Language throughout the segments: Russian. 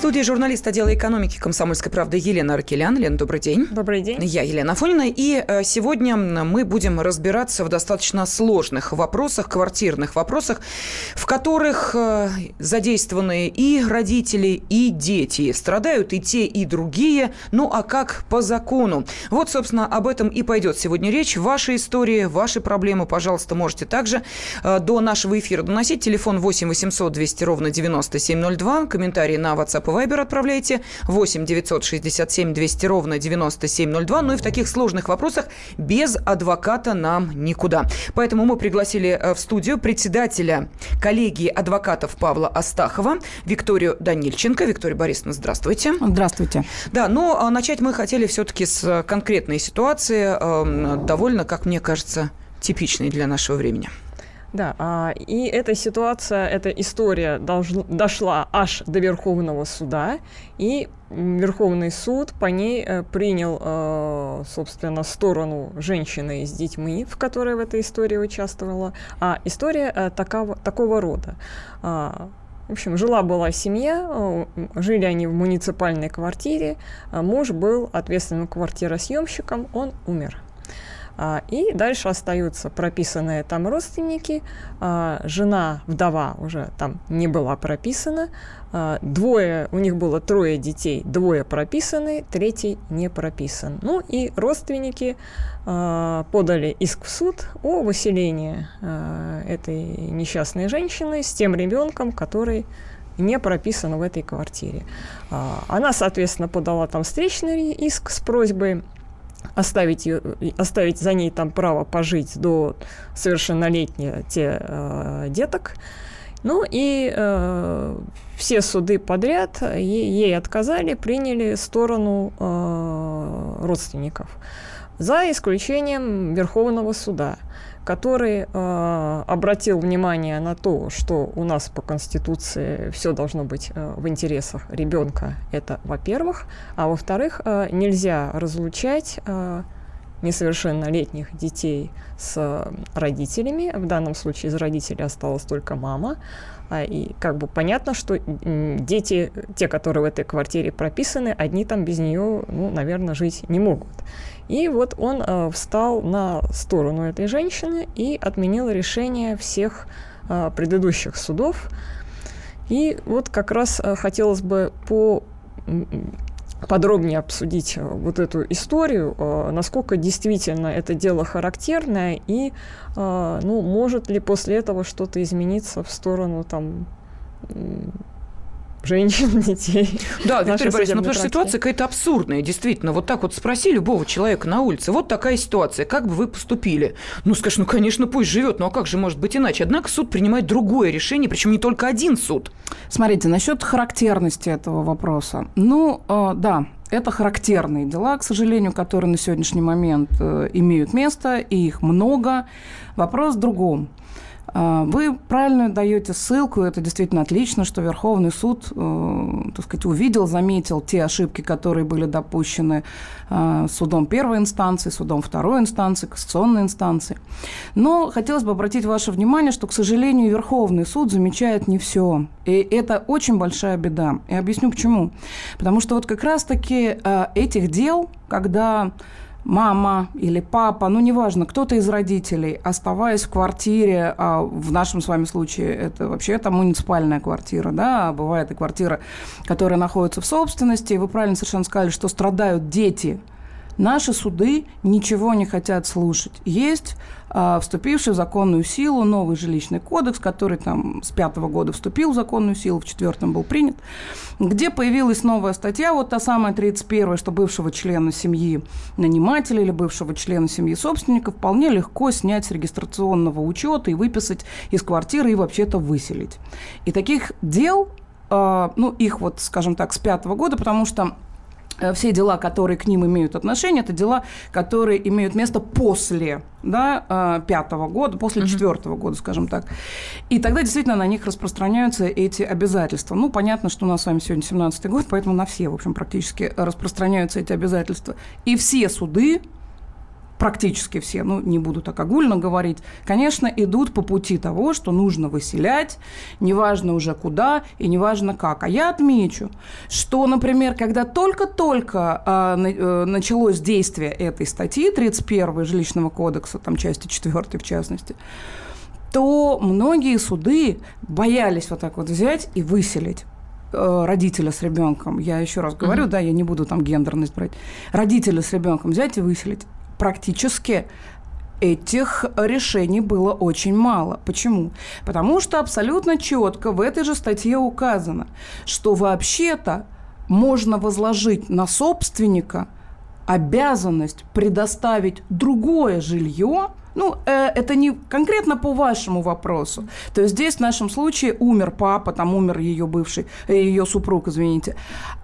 Студии журналист отдела экономики «Комсомольской правды» Елена Аркелян. Лена, добрый день. Добрый день. Я Елена Афонина. И э, сегодня мы будем разбираться в достаточно сложных вопросах, квартирных вопросах, в которых э, задействованы и родители, и дети. Страдают и те, и другие. Ну а как по закону? Вот, собственно, об этом и пойдет сегодня речь. Ваши истории, ваши проблемы, пожалуйста, можете также э, до нашего эфира доносить. Телефон 8 800 200 ровно 9702. Комментарии на WhatsApp и Viber отправляйте 8 967 200 ровно 9702. Ну и в таких сложных вопросах без адвоката нам никуда. Поэтому мы пригласили э, в студию председателя коллегии адвокатов Павла Астахова Викторию Данильченко. Виктория Борисовна, здравствуйте. Здравствуйте. Да, но а, начать мы хотели все-таки с конкретной ситуации, эм, довольно, как мне кажется, типичной для нашего времени. Да, а, и эта ситуация, эта история долж, дошла аж до Верховного суда, и Верховный суд по ней э, принял, э, собственно, сторону женщины с детьми, в которой в этой истории участвовала. А история э, такого, такого рода. А, в общем, жила-была семья, жили они в муниципальной квартире, муж был ответственным квартиросъемщиком, он умер. А, и дальше остаются прописанные там родственники. А, жена, вдова уже там не была прописана. А, двое, у них было трое детей, двое прописаны, третий не прописан. Ну и родственники подали иск в суд о выселении этой несчастной женщины с тем ребенком, который не прописан в этой квартире. Она, соответственно, подала там встречный иск с просьбой оставить, ее, оставить за ней там право пожить до совершеннолетия те, э, деток. Ну и э, все суды подряд ей, отказали, приняли сторону э, родственников. За исключением Верховного суда – который э, обратил внимание на то, что у нас по Конституции все должно быть э, в интересах ребенка, это во-первых, а во-вторых, э, нельзя разлучать э, несовершеннолетних детей с родителями. В данном случае из родителей осталась только мама. А, и как бы понятно, что дети, те, которые в этой квартире прописаны, одни там без нее, ну, наверное, жить не могут. И вот он э, встал на сторону этой женщины и отменил решение всех э, предыдущих судов. И вот как раз хотелось бы по подробнее обсудить э, вот эту историю, э, насколько действительно это дело характерное и, э, ну, может ли после этого что-то измениться в сторону там женщин, детей. Да, Виктория Борисовна, ну, потому что ситуация какая-то абсурдная, действительно. Вот так вот спроси любого человека на улице, вот такая ситуация, как бы вы поступили? Ну, скажешь, ну, конечно, пусть живет, но а как же может быть иначе? Однако суд принимает другое решение, причем не только один суд. Смотрите, насчет характерности этого вопроса. Ну, э, да, это характерные дела, к сожалению, которые на сегодняшний момент э, имеют место, и их много. Вопрос в другом. А, вы правильно даете ссылку, это действительно отлично, что Верховный суд, э, так сказать, увидел, заметил те ошибки, которые были допущены э, судом первой инстанции, судом второй инстанции, кассационной инстанции. Но хотелось бы обратить ваше внимание, что, к сожалению, Верховный суд замечает не все. И это очень большая беда. И объясню почему. Потому что вот как раз-таки э, этих дел, когда мама или папа, ну неважно, кто-то из родителей, оставаясь в квартире, а в нашем с вами случае это вообще это муниципальная квартира, да, а бывает и квартира, которая находится в собственности, вы правильно совершенно сказали, что страдают дети – Наши суды ничего не хотят слушать. Есть э, вступивший в законную силу новый жилищный кодекс, который там с пятого года вступил в законную силу, в четвертом был принят, где появилась новая статья, вот та самая 31 что бывшего члена семьи нанимателя или бывшего члена семьи собственника вполне легко снять с регистрационного учета и выписать из квартиры и вообще-то выселить. И таких дел, э, ну, их вот, скажем так, с пятого года, потому что все дела, которые к ним имеют отношение, это дела, которые имеют место после да, э, пятого года, после четвертого года, скажем так. И тогда действительно на них распространяются эти обязательства. Ну, понятно, что у нас с вами сегодня 17 год, поэтому на все, в общем, практически распространяются эти обязательства. И все суды практически все, ну, не буду так огульно говорить, конечно, идут по пути того, что нужно выселять, неважно уже куда и неважно как. А я отмечу, что, например, когда только-только а, э, началось действие этой статьи, 31 жилищного кодекса, там части 4 в частности, то многие суды боялись вот так вот взять и выселить э, родителя с ребенком, я еще раз говорю, uh-huh. да, я не буду там гендерность брать, родителя с ребенком взять и выселить практически этих решений было очень мало. Почему? Потому что абсолютно четко в этой же статье указано, что вообще-то можно возложить на собственника обязанность предоставить другое жилье, ну, э, это не конкретно по вашему вопросу. То есть здесь в нашем случае умер папа, там умер ее бывший, э, ее супруг, извините.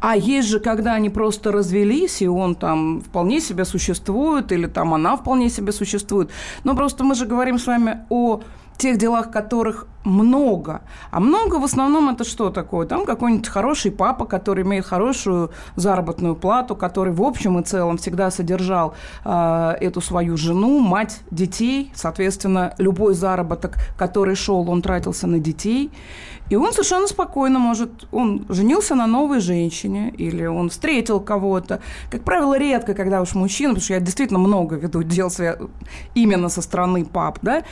А есть же, когда они просто развелись, и он там вполне себе существует, или там она вполне себе существует. Но просто мы же говорим с вами о тех делах, которых много. А много в основном это что такое? Там какой-нибудь хороший папа, который имеет хорошую заработную плату, который в общем и целом всегда содержал э, эту свою жену, мать детей. Соответственно, любой заработок, который шел, он тратился на детей. И он совершенно спокойно может, он женился на новой женщине, или он встретил кого-то. Как правило, редко, когда уж мужчина, потому что я действительно много веду дел именно со стороны пап, да,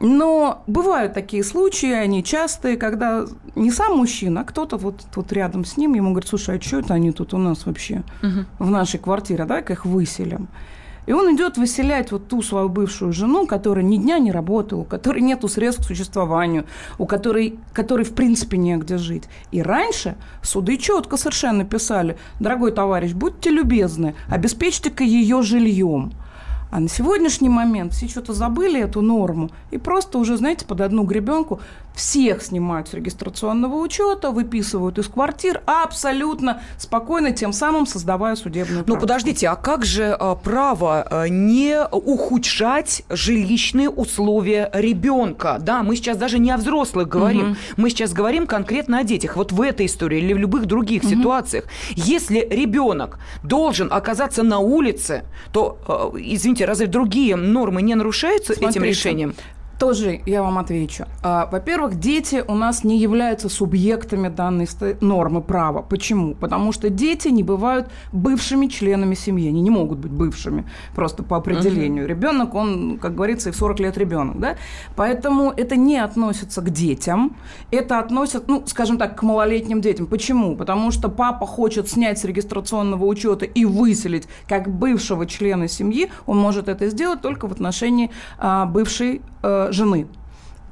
но бывают такие случаи, они частые, когда не сам мужчина, а кто-то вот тут рядом с ним, ему говорит, слушай, а что это они тут у нас вообще угу. в нашей квартире, давай-ка их выселим. И он идет выселять вот ту свою бывшую жену, которая ни дня не работала, у которой нету средств к существованию, у которой, которой в принципе негде жить. И раньше суды четко совершенно писали, дорогой товарищ, будьте любезны, обеспечьте-ка ее жильем. А на сегодняшний момент все что-то забыли эту норму и просто уже, знаете, под одну гребенку всех снимают с регистрационного учета, выписывают из квартир абсолютно спокойно, тем самым создавая судебную практику. Ну, подождите, а как же а, право а, не ухудшать жилищные условия ребенка? Да, мы сейчас даже не о взрослых говорим, угу. мы сейчас говорим конкретно о детях. Вот в этой истории или в любых других угу. ситуациях. Если ребенок должен оказаться на улице, то, а, извините, разве другие нормы не нарушаются Смотрите, этим решением? Тоже я вам отвечу. А, во-первых, дети у нас не являются субъектами данной нормы права. Почему? Потому что дети не бывают бывшими членами семьи. Они не могут быть бывшими просто по определению. Угу. Ребенок, он, как говорится, и в 40 лет ребенок. Да? Поэтому это не относится к детям. Это относится, ну, скажем так, к малолетним детям. Почему? Потому что папа хочет снять с регистрационного учета и выселить как бывшего члена семьи. Он может это сделать только в отношении а, бывшей а, жены.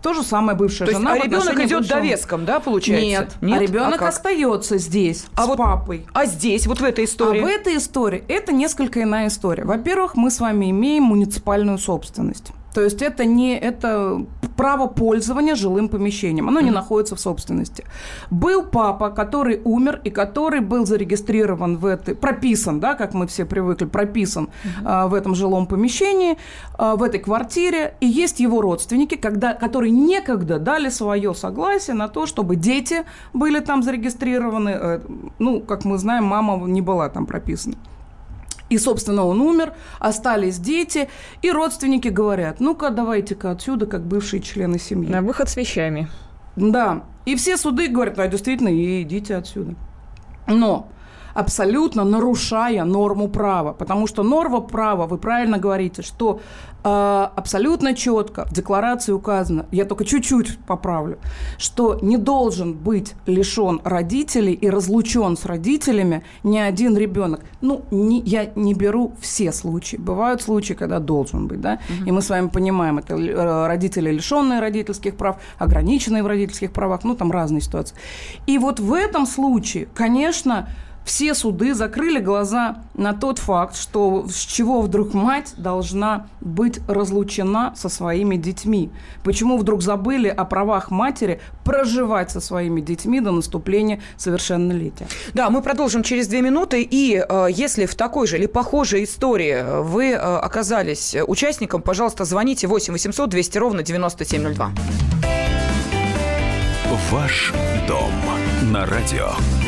То же самое бывшая То жена. Есть, а ребенок идет бывшего... довеском, да, получается? Нет, Нет? а ребенок а остается здесь а с вот, папой. А здесь, вот в этой истории? А в этой истории это несколько иная история. Во-первых, мы с вами имеем муниципальную собственность. То есть это не это право пользования жилым помещением. Оно mm-hmm. не находится в собственности. Был папа, который умер и который был зарегистрирован в этой, прописан, да, как мы все привыкли, прописан mm-hmm. а, в этом жилом помещении, а, в этой квартире. И есть его родственники, когда, которые некогда дали свое согласие на то, чтобы дети были там зарегистрированы. Э, ну, как мы знаем, мама не была там прописана. И, собственно, он умер, остались дети, и родственники говорят, ну-ка, давайте-ка отсюда, как бывшие члены семьи. На выход с вещами. Да. И все суды говорят, а действительно, и идите отсюда. Но абсолютно нарушая норму права. Потому что норма права, вы правильно говорите, что э, абсолютно четко в декларации указано, я только чуть-чуть поправлю, что не должен быть лишен родителей и разлучен с родителями ни один ребенок. Ну, не, я не беру все случаи. Бывают случаи, когда должен быть, да, угу. и мы с вами понимаем, это э, родители, лишенные родительских прав, ограниченные в родительских правах, ну, там разные ситуации. И вот в этом случае, конечно, все суды закрыли глаза на тот факт, что с чего вдруг мать должна быть разлучена со своими детьми. Почему вдруг забыли о правах матери проживать со своими детьми до наступления совершеннолетия. Да, мы продолжим через две минуты. И э, если в такой же или похожей истории вы э, оказались участником, пожалуйста, звоните 8 800 200 ровно 9702. Ваш дом на радио.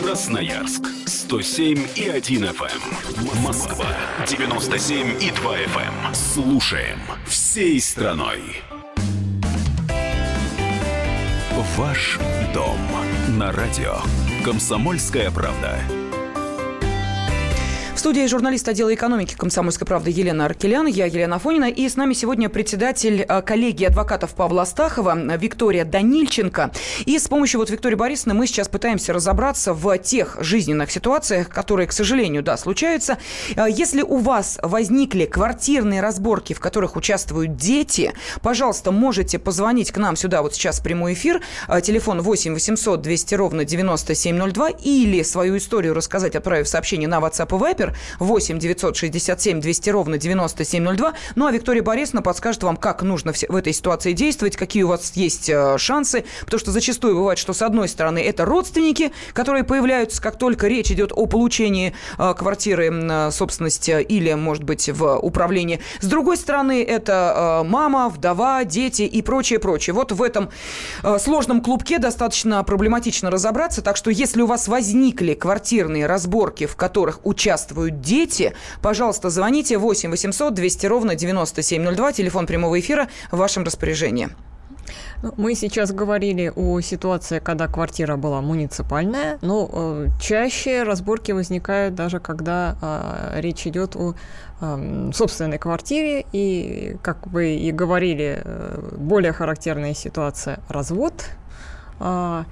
Эм. Красноярск 107 и 1 FM. Эм. Москва 97 и 2 FM. Слушаем всей страной. Ваш дом на радио. Комсомольская правда студии журналист отдела экономики «Комсомольской правды» Елена Аркелян, я Елена Фонина, и с нами сегодня председатель э, коллегии адвокатов Павла Астахова Виктория Данильченко. И с помощью вот Виктории Борисовны мы сейчас пытаемся разобраться в тех жизненных ситуациях, которые, к сожалению, да, случаются. Э, если у вас возникли квартирные разборки, в которых участвуют дети, пожалуйста, можете позвонить к нам сюда вот сейчас в прямой эфир. Э, телефон 8 800 200 ровно 9702 или свою историю рассказать, отправив сообщение на WhatsApp и Viber 8 967 200 ровно 9702. Ну, а Виктория Борисовна подскажет вам, как нужно в этой ситуации действовать, какие у вас есть э, шансы, потому что зачастую бывает, что с одной стороны это родственники, которые появляются, как только речь идет о получении э, квартиры э, собственности или, может быть, в управлении. С другой стороны, это мама, вдова, дети и прочее, прочее. Вот в этом сложном клубке достаточно проблематично разобраться, так что если у вас возникли квартирные разборки, в которых участвуют участвуют дети, пожалуйста, звоните 8 800 200 ровно 9702, телефон прямого эфира в вашем распоряжении. Ну, мы сейчас говорили о ситуации, когда квартира была муниципальная, но э, чаще разборки возникают даже когда э, речь идет о э, собственной квартире. И, как вы и говорили, э, более характерная ситуация – развод. Э,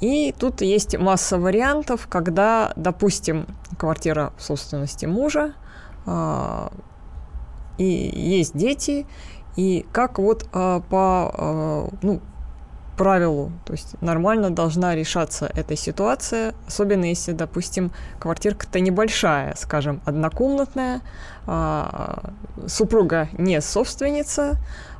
и тут есть масса вариантов, когда, допустим, квартира в собственности мужа, э, и есть дети, и как вот э, по ну, правилу, то есть нормально должна решаться эта ситуация, особенно если, допустим, квартирка-то небольшая, скажем, однокомнатная, супруга не собственница, а,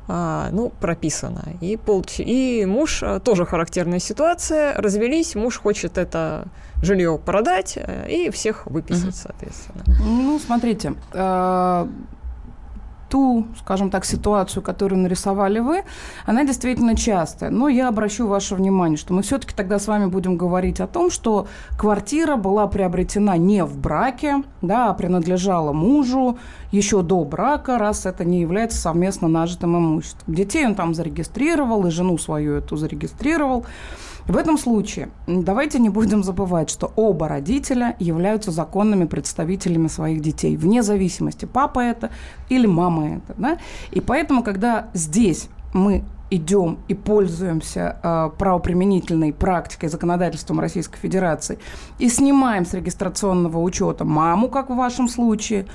ну, прописано. И, получ... и муж, а, тоже характерная ситуация, развелись, муж хочет это жилье продать э, и всех выписать, угу. соответственно. Ну, смотрите, э, ту, скажем так, ситуацию, которую нарисовали вы, она действительно частая. Но я обращу ваше внимание, что мы все-таки тогда с вами будем говорить о том, что квартира была приобретена не в браке, да, а принадлежала мужу еще до брака, раз это не является совместно нажитым имуществом. Детей он там зарегистрировал, и жену свою эту зарегистрировал. В этом случае давайте не будем забывать, что оба родителя являются законными представителями своих детей, вне зависимости, папа это или мама это. Да? И поэтому, когда здесь мы идем и пользуемся э, правоприменительной практикой законодательством Российской Федерации и снимаем с регистрационного учета маму, как в вашем случае,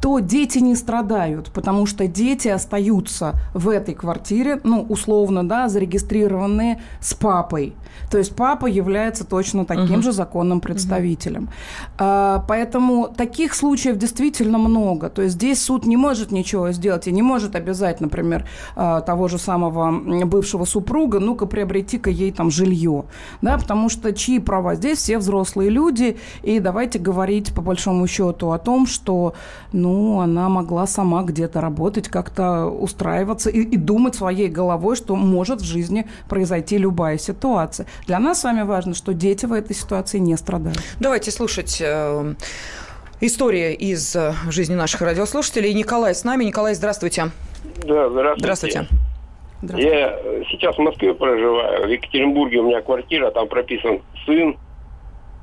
то дети не страдают, потому что дети остаются в этой квартире, ну, условно, да, зарегистрированные с папой. То есть папа является точно таким угу. же законным представителем. Угу. А, поэтому таких случаев действительно много. То есть здесь суд не может ничего сделать и не может обязать, например, а, того же самого бывшего супруга, ну-ка приобрети-ка ей там жилье. Да, потому что чьи права? Здесь все взрослые люди, и давайте говорить по большому счету о том, что, ну, ну, она могла сама где-то работать, как-то устраиваться и, и думать своей головой, что может в жизни произойти любая ситуация. Для нас с вами важно, что дети в этой ситуации не страдают. Давайте слушать э, история из э, жизни наших радиослушателей. Николай с нами. Николай, здравствуйте. Да, здравствуйте. Здравствуйте. здравствуйте. Я сейчас в Москве проживаю. В Екатеринбурге у меня квартира, там прописан сын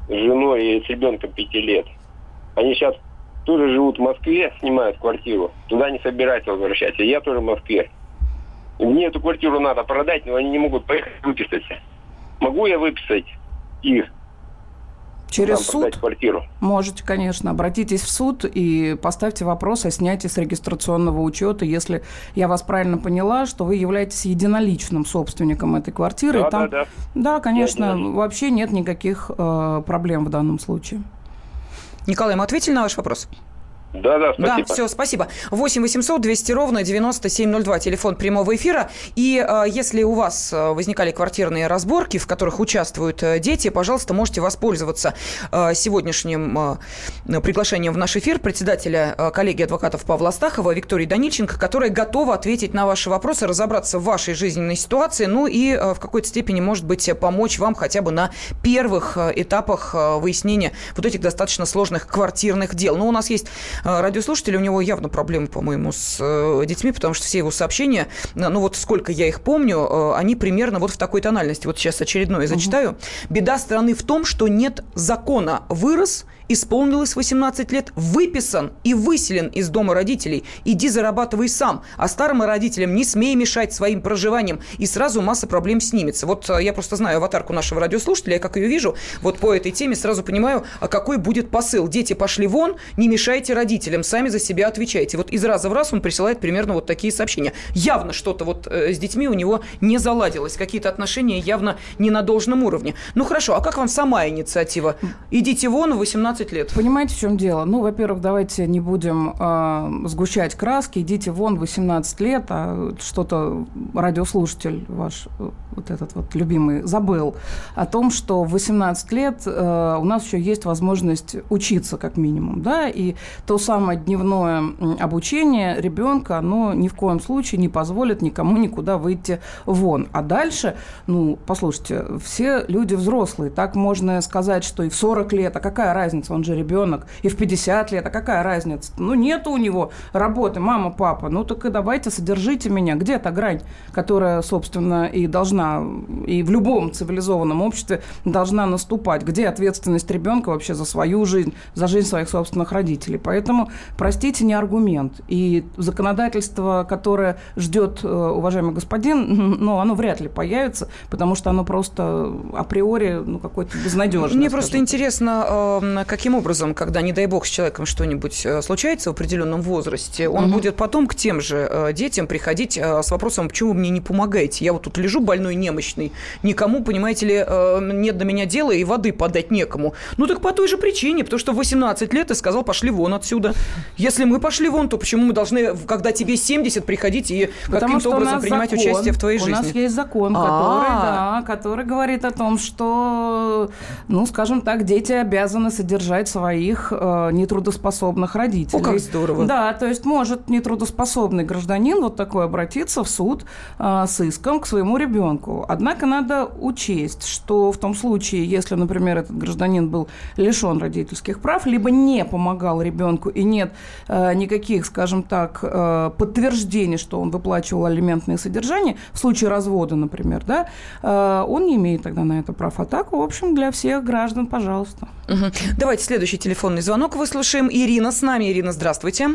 с женой и с ребенком пяти лет. Они сейчас тоже живут в Москве, снимают квартиру, туда не собираются возвращаться. Я тоже в Москве. мне эту квартиру надо продать, но они не могут поехать выписать. Могу я выписать их? Через суд? квартиру. Можете, конечно. Обратитесь в суд и поставьте вопрос о снятии с регистрационного учета, если я вас правильно поняла, что вы являетесь единоличным собственником этой квартиры. Да, там, да, да. Да, конечно, вообще нет никаких э, проблем в данном случае. Николай, мы ответили на ваш вопрос? Да, да, спасибо. Да, все, спасибо. 8 800 200 ровно 9702, телефон прямого эфира. И э, если у вас э, возникали квартирные разборки, в которых участвуют э, дети, пожалуйста, можете воспользоваться э, сегодняшним э, приглашением в наш эфир председателя э, коллегии адвокатов Павла Астахова Виктории Данильченко, которая готова ответить на ваши вопросы, разобраться в вашей жизненной ситуации, ну и э, в какой-то степени, может быть, помочь вам хотя бы на первых э, этапах выяснения вот этих достаточно сложных квартирных дел. Но у нас есть радиослушатель, у него явно проблемы, по-моему, с э, детьми, потому что все его сообщения, ну вот сколько я их помню, э, они примерно вот в такой тональности. Вот сейчас очередное зачитаю. Беда страны в том, что нет закона. Вырос исполнилось 18 лет, выписан и выселен из дома родителей. Иди зарабатывай сам. А старым родителям не смей мешать своим проживанием. И сразу масса проблем снимется. Вот э, я просто знаю аватарку нашего радиослушателя, я как ее вижу, вот по этой теме сразу понимаю, а какой будет посыл. Дети пошли вон, не мешайте родителям, сами за себя отвечайте. Вот из раза в раз он присылает примерно вот такие сообщения. Явно что-то вот э, с детьми у него не заладилось. Какие-то отношения явно не на должном уровне. Ну хорошо, а как вам сама инициатива? Идите вон, 18 15 лет. Понимаете, в чем дело? Ну, во-первых, давайте не будем э, сгущать краски. Идите вон 18 лет, а что-то радиослушатель ваш, вот этот вот любимый, забыл о том, что в 18 лет э, у нас еще есть возможность учиться, как минимум, да, и то самое дневное обучение ребенка, оно ни в коем случае не позволит никому никуда выйти вон. А дальше, ну, послушайте, все люди взрослые, так можно сказать, что и в 40 лет, а какая разница? он же ребенок, и в 50 лет, а какая разница? Ну, нет у него работы, мама, папа, ну, так и давайте содержите меня. Где эта грань, которая, собственно, и должна, и в любом цивилизованном обществе должна наступать? Где ответственность ребенка вообще за свою жизнь, за жизнь своих собственных родителей? Поэтому, простите, не аргумент. И законодательство, которое ждет э, уважаемый господин, ну, оно вряд ли появится, потому что оно просто априори, ну, какое-то безнадежное. Мне просто интересно, э, каким образом, когда, не дай бог, с человеком что-нибудь э, случается в определенном возрасте, он угу. будет потом к тем же детям приходить с вопросом, почему вы мне не помогаете? Я вот тут лежу больной, немощный, никому, понимаете ли, нет до меня дела, и воды подать некому. Ну так по той же причине, потому что в 18 лет ты сказал, пошли вон отсюда. Если мы пошли вон, то почему мы должны, когда тебе 70, приходить и каким-то образом принимать закон, участие в твоей жизни? У нас есть закон, который, да, который говорит о том, что, ну, скажем так, дети обязаны содержать содержать своих э, нетрудоспособных родителей. О, как здорово. Да, то есть может нетрудоспособный гражданин вот такой обратиться в суд э, с иском к своему ребенку. Однако надо учесть, что в том случае, если, например, этот гражданин был лишен родительских прав, либо не помогал ребенку и нет э, никаких, скажем так, э, подтверждений, что он выплачивал алиментные содержания, в случае развода, например, да, э, он не имеет тогда на это прав. А так, в общем, для всех граждан, пожалуйста. Угу. Давайте следующий телефонный звонок выслушаем. Ирина с нами. Ирина, здравствуйте.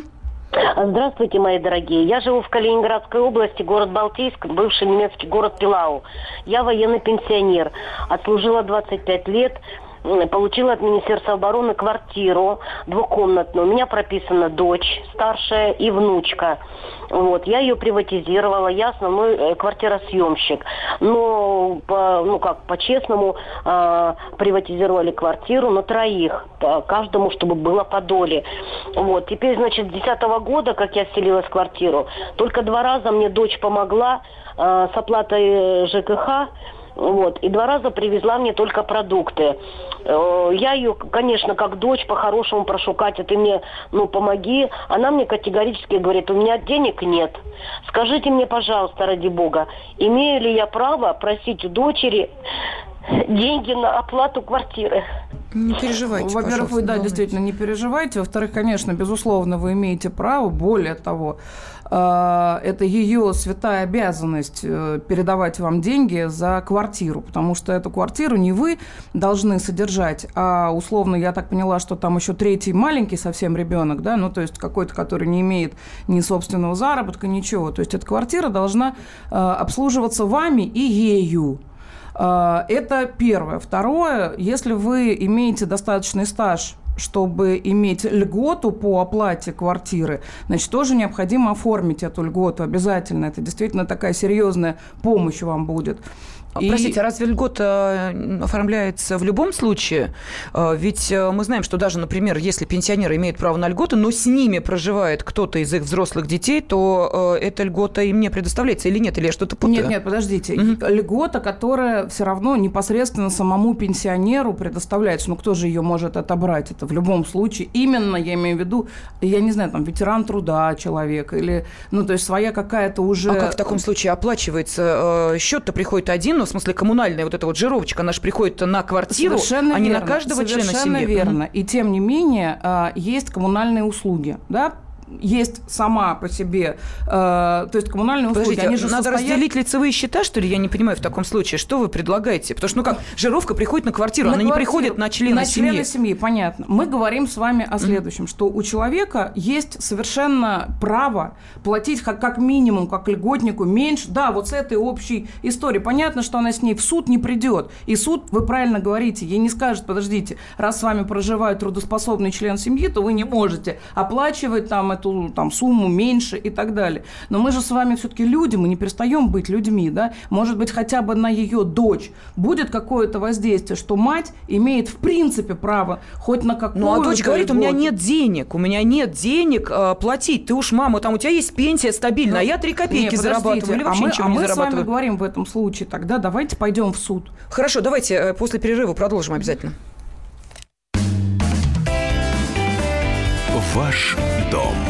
Здравствуйте, мои дорогие. Я живу в Калининградской области, город Балтийск, бывший немецкий город Пилау. Я военный пенсионер. Отслужила 25 лет получила от Министерства обороны квартиру двухкомнатную. У меня прописана дочь старшая и внучка. Вот, я ее приватизировала, я основной э, квартиросъемщик. Но, по, ну как, по-честному э, приватизировали квартиру на троих, каждому, чтобы было по доле. Вот, теперь, значит, с 2010 года, как я селилась в квартиру, только два раза мне дочь помогла э, с оплатой э, ЖКХ, вот. И два раза привезла мне только продукты. Э, я ее, конечно, как дочь по-хорошему прошу, Катя, ты мне, ну, помоги. Она мне категорически говорит, у меня денег нет. Скажите мне, пожалуйста, ради бога, имею ли я право просить у дочери деньги на оплату квартиры? Не переживайте, Во-первых, вы, да, действительно, не переживайте. Во-вторых, конечно, безусловно, вы имеете право. Более того, это ее святая обязанность э, передавать вам деньги за квартиру, потому что эту квартиру не вы должны содержать, а условно, я так поняла, что там еще третий маленький совсем ребенок, да, ну то есть какой-то, который не имеет ни собственного заработка, ничего. То есть эта квартира должна э, обслуживаться вами и ею. А, это первое. Второе, если вы имеете достаточный стаж чтобы иметь льготу по оплате квартиры, значит, тоже необходимо оформить эту льготу обязательно. Это действительно такая серьезная помощь вам будет. И... Простите, а разве льгота оформляется в любом случае? А, ведь э, мы знаем, что даже, например, если пенсионеры имеют право на льготу, но с ними проживает кто-то из их взрослых детей, то э, эта льгота им не предоставляется или нет? Или я что-то путаю? Нет, нет, подождите. Угу. Льгота, которая все равно непосредственно самому пенсионеру предоставляется. Ну, кто же ее может отобрать? Это в любом случае. Именно, я имею в виду, я не знаю, там, ветеран труда человек или, ну, то есть своя какая-то уже... А как в таком случае оплачивается? Э, счет-то приходит один, ну, в смысле, коммунальная вот эта вот жировочка, она же приходит на квартиру, Совершенно а не верно. на каждого Совершенно члена семьи. верно. И тем не менее, а, есть коммунальные услуги, да, есть сама по себе, э, то есть коммунальные услуги, Подождите, они же надо состоят... разделить лицевые счета, что ли? Я не понимаю в таком случае. Что вы предлагаете? Потому что, ну как, жировка приходит на квартиру, на она квартиру, не приходит на члена на семьи. члена семьи, понятно. Мы говорим с вами о следующем, mm-hmm. что у человека есть совершенно право платить как, как минимум, как льготнику, меньше. Да, вот с этой общей историей. Понятно, что она с ней в суд не придет. И суд, вы правильно говорите, ей не скажет, подождите, раз с вами проживает трудоспособный член семьи, то вы не можете оплачивать там эту там, сумму меньше и так далее. Но мы же с вами все-таки люди, мы не перестаем быть людьми, да? Может быть, хотя бы на ее дочь будет какое-то воздействие, что мать имеет в принципе право хоть на какую-то Ну, а дочь говорит, у меня нет денег, у меня нет денег э, платить. Ты уж, мама, там у тебя есть пенсия стабильная, ну, а я три копейки не, зарабатываю или вообще а мы, ничего а не мы зарабатываю. с вами говорим в этом случае, тогда давайте пойдем в суд. Хорошо, давайте э, после перерыва продолжим обязательно. Ваш дом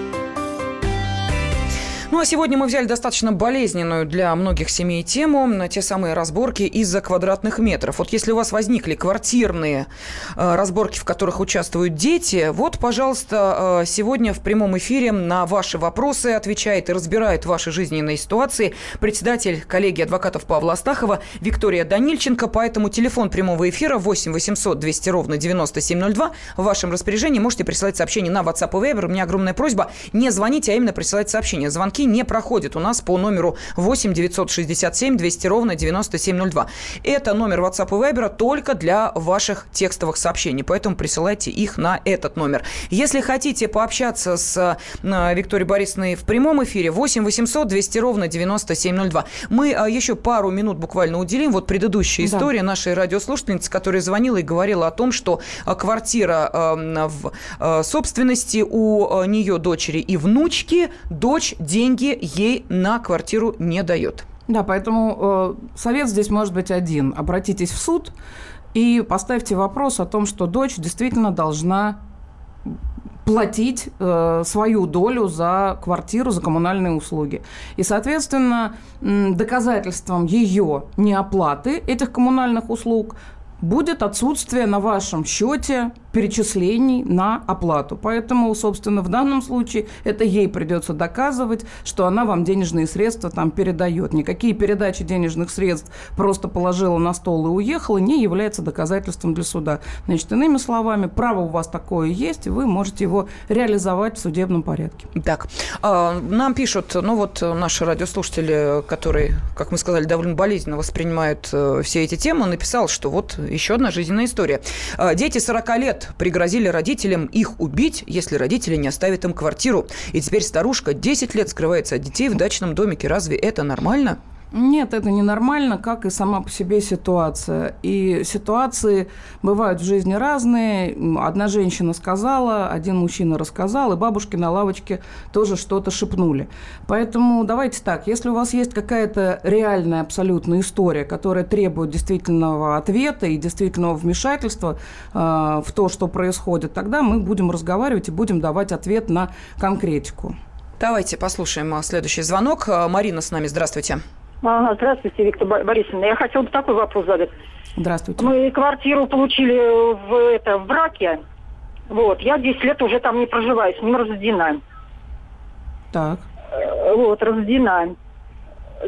Ну а сегодня мы взяли достаточно болезненную для многих семей тему на те самые разборки из-за квадратных метров. Вот если у вас возникли квартирные э, разборки, в которых участвуют дети, вот, пожалуйста, э, сегодня в прямом эфире на ваши вопросы отвечает и разбирает ваши жизненные ситуации председатель коллегии адвокатов Павла Астахова Виктория Данильченко. Поэтому телефон прямого эфира 8 800 200 ровно 9702 в вашем распоряжении. Можете присылать сообщения на WhatsApp и Viber. У меня огромная просьба не звонить, а именно присылать сообщения. Звонки не проходят у нас по номеру 8 967 200 ровно 9702. Это номер WhatsApp и Viber только для ваших текстовых сообщений, поэтому присылайте их на этот номер. Если хотите пообщаться с э, Викторией Борисовной в прямом эфире, 8 800 200 ровно 9702. Мы э, еще пару минут буквально уделим. Вот предыдущая да. история нашей радиослушательницы, которая звонила и говорила о том, что э, квартира в собственности у нее дочери и внучки, дочь деньги ей на квартиру не дает. Да, поэтому э, совет здесь может быть один. Обратитесь в суд и поставьте вопрос о том, что дочь действительно должна платить э, свою долю за квартиру, за коммунальные услуги. И, соответственно, доказательством ее неоплаты этих коммунальных услуг будет отсутствие на вашем счете перечислений на оплату. Поэтому, собственно, в данном случае это ей придется доказывать, что она вам денежные средства там передает. Никакие передачи денежных средств просто положила на стол и уехала не является доказательством для суда. Значит, иными словами, право у вас такое есть, и вы можете его реализовать в судебном порядке. Так, а, нам пишут, ну вот наши радиослушатели, которые, как мы сказали, довольно болезненно воспринимают э, все эти темы, написал, что вот еще одна жизненная история. А, дети 40 лет пригрозили родителям их убить, если родители не оставят им квартиру. И теперь старушка 10 лет скрывается от детей в дачном домике. Разве это нормально? Нет, это ненормально, как и сама по себе ситуация. И ситуации бывают в жизни разные. Одна женщина сказала, один мужчина рассказал, и бабушки на лавочке тоже что-то шепнули. Поэтому давайте так, если у вас есть какая-то реальная абсолютная история, которая требует действительного ответа и действительного вмешательства э, в то, что происходит, тогда мы будем разговаривать и будем давать ответ на конкретику. Давайте послушаем а, следующий звонок. А, Марина с нами, здравствуйте. Ага, здравствуйте, Виктор Борисовна. Я хотела бы такой вопрос задать. Здравствуйте. Мы квартиру получили в, это, в браке. Вот, я 10 лет уже там не проживаю, с ним разведена. Так. Э, Вот, разведена.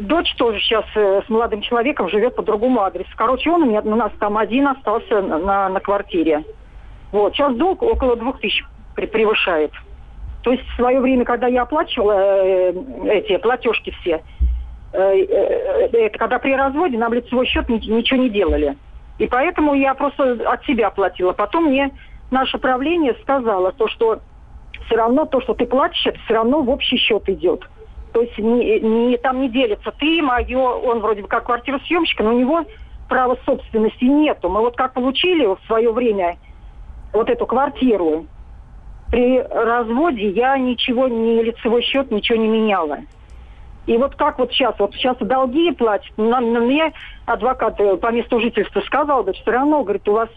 Дочь тоже сейчас э, с молодым человеком живет по другому адресу. Короче, он у, меня, у нас там один остался на, на, квартире. Вот, сейчас долг около двух тысяч превышает. То есть в свое время, когда я оплачивала э, эти платежки все, это когда при разводе нам лицевой счет ни- ничего не делали. И поэтому я просто от себя платила. Потом мне наше правление сказало, то, что все равно то, что ты платишь, это все равно в общий счет идет. То есть не, не- там не делится ты, мое, он вроде бы как квартиросъемщик, но у него права собственности нету. Мы вот как получили в свое время вот эту квартиру, при разводе я ничего, ни лицевой счет, ничего не меняла. И вот как вот сейчас, вот сейчас долги платят, на, на мне адвокат э, по месту жительства сказал, говорит, все равно, говорит, у вас,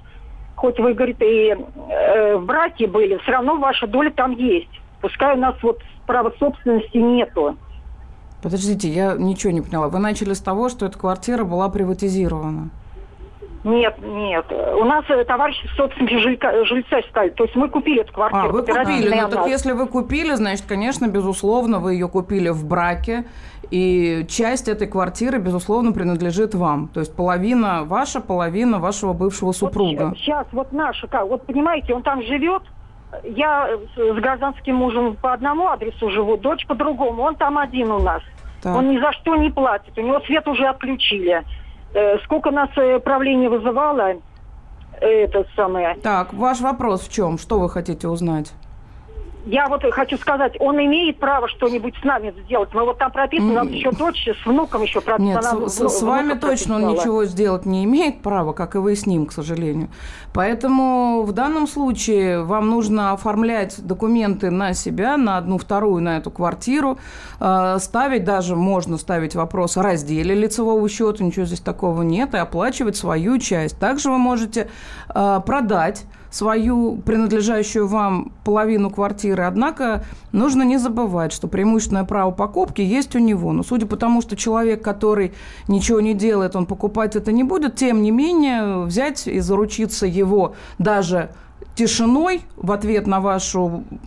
хоть вы, говорит, и э, в браке были, все равно ваша доля там есть. Пускай у нас вот права собственности нету. Подождите, я ничего не поняла. Вы начали с того, что эта квартира была приватизирована. Нет, нет. У нас э, товарищ собственники жилька, жильца стали. То есть мы купили эту квартиру. А, вы купили. Ну, так если вы купили, значит, конечно, безусловно, вы ее купили в браке, и часть этой квартиры, безусловно, принадлежит вам. То есть половина ваша, половина вашего бывшего супруга. Вот сейчас вот наша, как, вот понимаете, он там живет, я с с гражданским мужем по одному адресу живу, дочь по другому, он там один у нас. Так. Он ни за что не платит, у него свет уже отключили. Э, сколько нас э, правление вызывало, э, это самое. Так, ваш вопрос в чем? Что вы хотите узнать? Я вот хочу сказать, он имеет право что-нибудь с нами сделать. Мы вот там прописаны, у нас М. еще дочь с внуком еще прописана. Нет, Она с, с- вами точно он ничего сделать не имеет права, как и вы с ним, к сожалению. Поэтому в данном случае вам нужно оформлять документы на себя, на одну вторую, на эту квартиру, э, ставить даже, можно ставить вопрос о разделе лицевого счета, ничего здесь такого нет, и оплачивать свою часть. Также вы можете э, продать свою принадлежащую вам половину квартиры. Однако нужно не забывать, что преимущественное право покупки есть у него. Но судя по тому, что человек, который ничего не делает, он покупать это не будет, тем не менее взять и заручиться его даже тишиной в ответ на ваше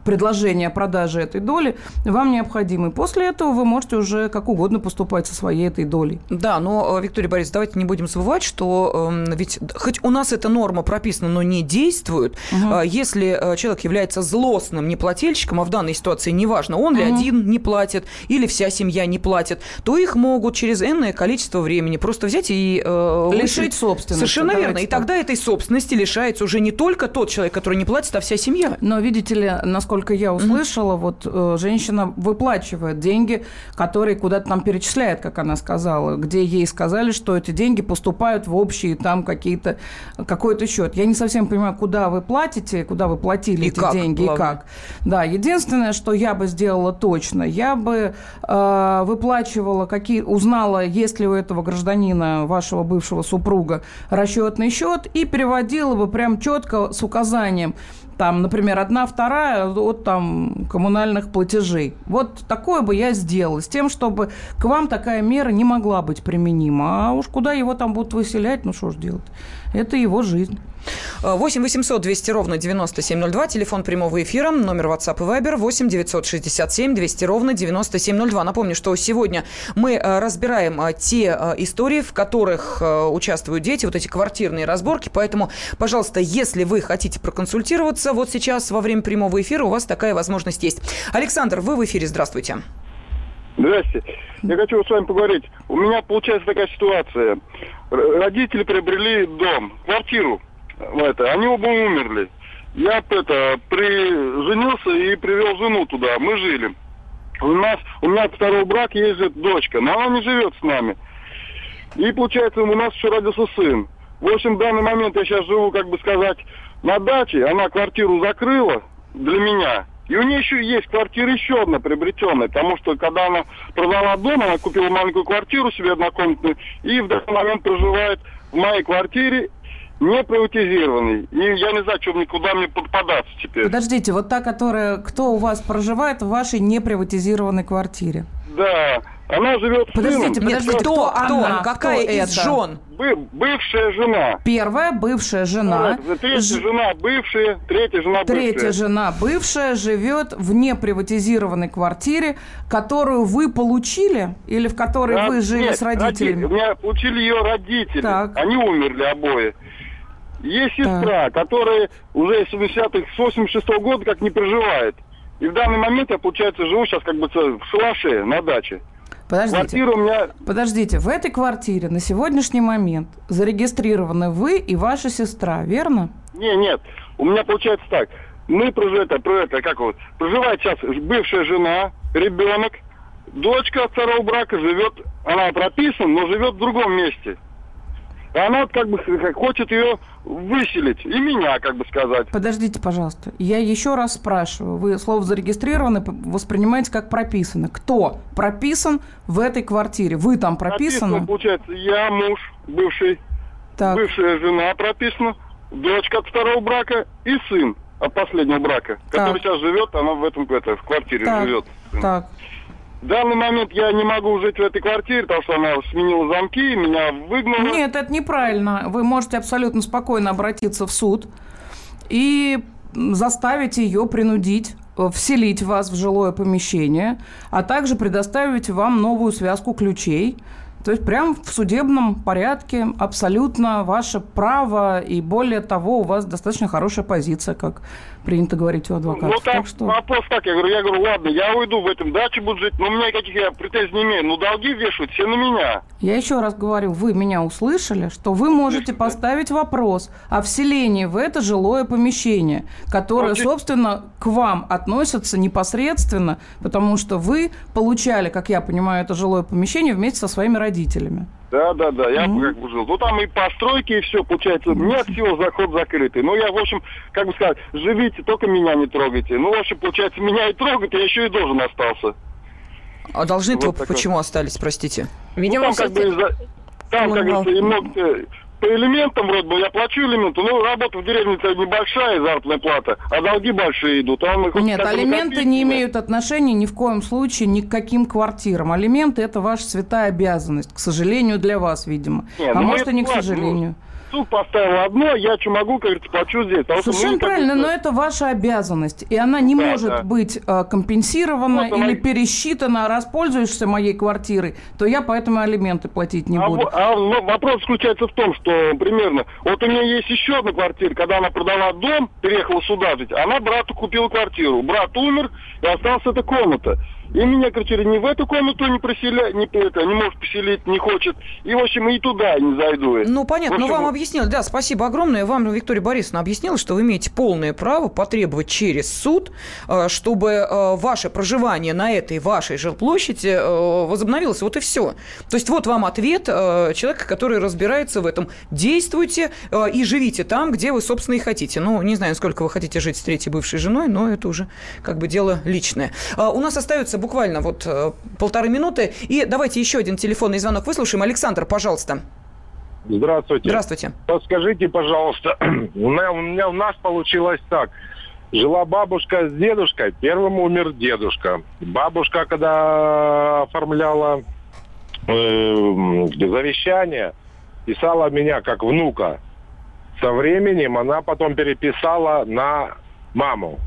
предложение о продаже этой доли вам необходимо. И после этого вы можете уже как угодно поступать со своей этой долей. Да, но, э, Виктория Борисовна, давайте не будем забывать, что эм, ведь хоть у нас эта норма прописана, но не действует, э, если э, человек является злостным неплательщиком, а в данной ситуации неважно, он ли Мгм. один не платит или вся семья не платит, то их могут через энное количество времени просто взять и... э, Лишить собственности. Совершенно верно. И так. тогда этой собственности лишается уже не только тот человек, который не платит, а вся семья. Но видите ли, насколько я услышала, вот э, женщина выплачивает деньги, которые куда-то там перечисляет, как она сказала, где ей сказали, что эти деньги поступают в общие там какие-то какой-то счет. Я не совсем понимаю, куда вы платите, куда вы платили И эти как, деньги главное. и как. Да, единственное, что я бы сделала точно, я бы э, выплачивала, какие, узнала, есть ли у этого гражданина, вашего бывшего супруга, расчетный счет и переводила бы прям четко с указанием, там, например, одна вторая от там коммунальных платежей. Вот такое бы я сделала, с тем, чтобы к вам такая мера не могла быть применима. А уж куда его там будут выселять, ну что ж делать? Это его жизнь. 8 800 200 ровно 9702, телефон прямого эфира, номер WhatsApp и Viber 8 967 200 ровно 9702. Напомню, что сегодня мы э, разбираем э, те э, истории, в которых участвуют дети, вот эти квартирные разборки, поэтому, пожалуйста, если вы хотите проконсультироваться, вот сейчас во время прямого эфира у вас такая возможность есть. Александр, вы в эфире, здравствуйте. Здрасте. Я хочу с вами поговорить. У меня получается такая ситуация. Родители приобрели дом, квартиру. Это. Они оба умерли. Я это, при... женился и привел жену туда. Мы жили. У нас, у меня брака есть же дочка, но она не живет с нами. И получается, у нас еще родился сын. В общем, в данный момент я сейчас живу, как бы сказать, на даче. Она квартиру закрыла для меня. И у нее еще есть квартира еще одна приобретенная, потому что когда она продала дом, она купила маленькую квартиру себе однокомнатную и в данный момент проживает в моей квартире не приватизированный. И я не знаю, что мне, куда мне податься теперь. Подождите, вот та, которая, кто у вас проживает в вашей неприватизированной квартире? Да, она живет Подождите, с сыном. подождите, кто, кто она? какая Кто из это? жен? Бы- бывшая жена. Первая бывшая жена. Вот, Третья Ж- жена бывшая, третья жена Третья бывшая. жена бывшая живет в неприватизированной квартире, которую вы получили или в которой Да, вы жили нет, с родителями? роди- У меня получили ее родители. Так. Они умерли обои. Есть сестра, которая уже с 80-х, с 86 года как не проживает. И в данный момент я, получается, живу сейчас как бы в шалаше на даче. Подождите. Квартира у меня... Подождите, в этой квартире на сегодняшний момент зарегистрированы вы и ваша сестра, верно? Не, нет. У меня получается так. Мы проживаем, это, это, как вот, проживает сейчас бывшая жена, ребенок, дочка от второго брака живет, она прописана, но живет в другом месте. И она вот как бы хочет ее выселить. И меня, как бы сказать. Подождите, пожалуйста. Я еще раз спрашиваю. Вы слово зарегистрированы воспринимаете как прописано. Кто прописан в этой квартире? Вы там прописаны? Прописано, получается, я муж бывший, Так. бывшая жена прописана, дочка от второго брака и сын от последнего брака, который сейчас живет, она в этом это, в квартире Так. живет. Так. В данный момент я не могу жить в этой квартире, потому что она сменила замки, меня выгнала. Нет, это неправильно. Вы можете абсолютно спокойно обратиться в суд и заставить ее принудить э, вселить вас в жилое помещение, а также предоставить вам новую связку ключей. То есть прямо в судебном порядке абсолютно ваше право, и более того, у вас достаточно хорошая позиция, как принято говорить у адвокатов. Ну, там Так что... вопрос так, я говорю, я говорю, ладно, я уйду в этом даче, буду жить, но у меня никаких я претензий не имею, но долги вешают все на меня. Я еще раз говорю, вы меня услышали, что вы можете поставить вопрос о вселении в это жилое помещение, которое, Окей. собственно, к вам относится непосредственно, потому что вы получали, как я понимаю, это жилое помещение вместе со своими родителями. Да, да, да, я Ну. как бы жил. Ну, там и постройки, и все, получается. Нет всего заход закрытый. Ну, я, в общем, как бы сказать, живите, только меня не трогайте. Ну, в общем, получается, меня и трогать, я еще и должен остался. А должны-то Вот почему остались, простите? Видимо, ну, там как бы из-за- Там, как говорится, и много по элементам вроде бы я плачу элементы, но работа в деревне-то небольшая заработная плата, а долги большие идут. А хоть Нет, алименты накопить, не имеют отношения ни в коем случае ни к каким квартирам. Алименты – это ваша святая обязанность, к сожалению, для вас, видимо. Не, а ну, может, и не к сожалению. Суд поставил одно, я что могу, как говорится, плачу здесь. Потому что, Совершенно бы, правильно, но это ваша обязанность, и она не Да, может да. быть э, компенсирована Вот она- или пересчитана. Раз пользуешься моей квартирой, то я поэтому алименты платить не А, буду. а, ну, вопрос заключается в том, что примерно, вот у меня есть еще одна квартира, когда она продала дом, переехала сюда жить, она брату купила квартиру. Брат умер, и осталась эта комната. И меня, короче, не в эту комнату не проселя, не, это, не может поселить, не хочет. И, в общем, и туда не зайду. Ну, понятно, но общем, вам объяснили. Да, спасибо огромное. Вам Виктория Борисовна объяснила, что вы имеете полное право потребовать через суд, э, чтобы э, ваше проживание на этой вашей жилплощади э, возобновилось. Вот и все. То есть вот вам ответ человека, который разбирается в этом. Действуйте и живите там, где вы, собственно, и хотите. Ну, не знаю, сколько вы хотите жить с третьей бывшей женой, но это уже как бы дело личное. У нас остается буквально вот э, полторы минуты. И давайте еще один телефонный звонок выслушаем. Александр, пожалуйста. Здравствуйте. Здравствуйте. Подскажите, пожалуйста, у меня, у меня у нас получилось так. Жила бабушка с дедушкой, первым умер дедушка. Бабушка, когда оформляла э, завещание, писала меня как внука. Со временем она потом переписала на маму.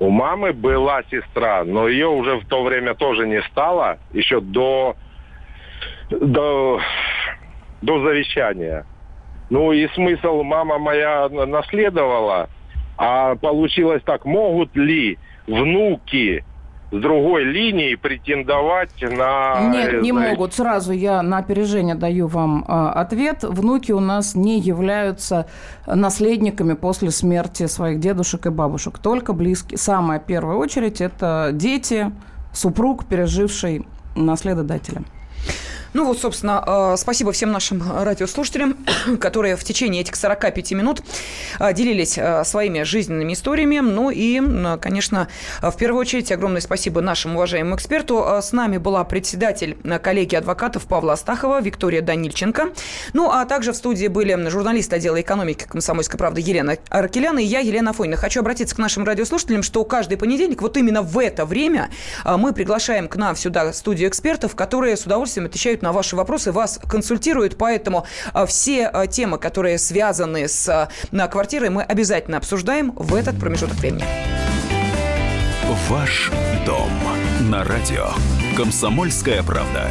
У мамы была сестра, но ее уже в то время тоже не стало, еще до, до, до завещания. Ну и смысл мама моя на- наследовала, а получилось так, могут ли внуки с другой линии претендовать на... Нет, не э, могут. Сразу я на опережение даю вам э, ответ. Внуки у нас не являются наследниками после смерти своих дедушек и бабушек. Только близкие. Самая первая очередь – это дети, супруг, переживший наследодателя. Ну вот, собственно, э, спасибо всем нашим радиослушателям, которые в течение этих 45 минут э, делились э, своими жизненными историями. Ну и, конечно, в первую очередь огромное спасибо нашему уважаемому эксперту. С нами была председатель коллегии адвокатов Павла Астахова, Виктория Данильченко. Ну, а также в студии были журналисты отдела экономики «Комсомольской правды» Елена Аркелян и я, Елена Фойна. Хочу обратиться к нашим радиослушателям, что каждый понедельник, вот именно в это время, мы приглашаем к нам сюда студию экспертов, которые с удовольствием отвечают отвечают на ваши вопросы, вас консультируют, поэтому а, все а, темы, которые связаны с а, квартирой, мы обязательно обсуждаем в этот промежуток времени. Ваш дом на радио. Комсомольская правда.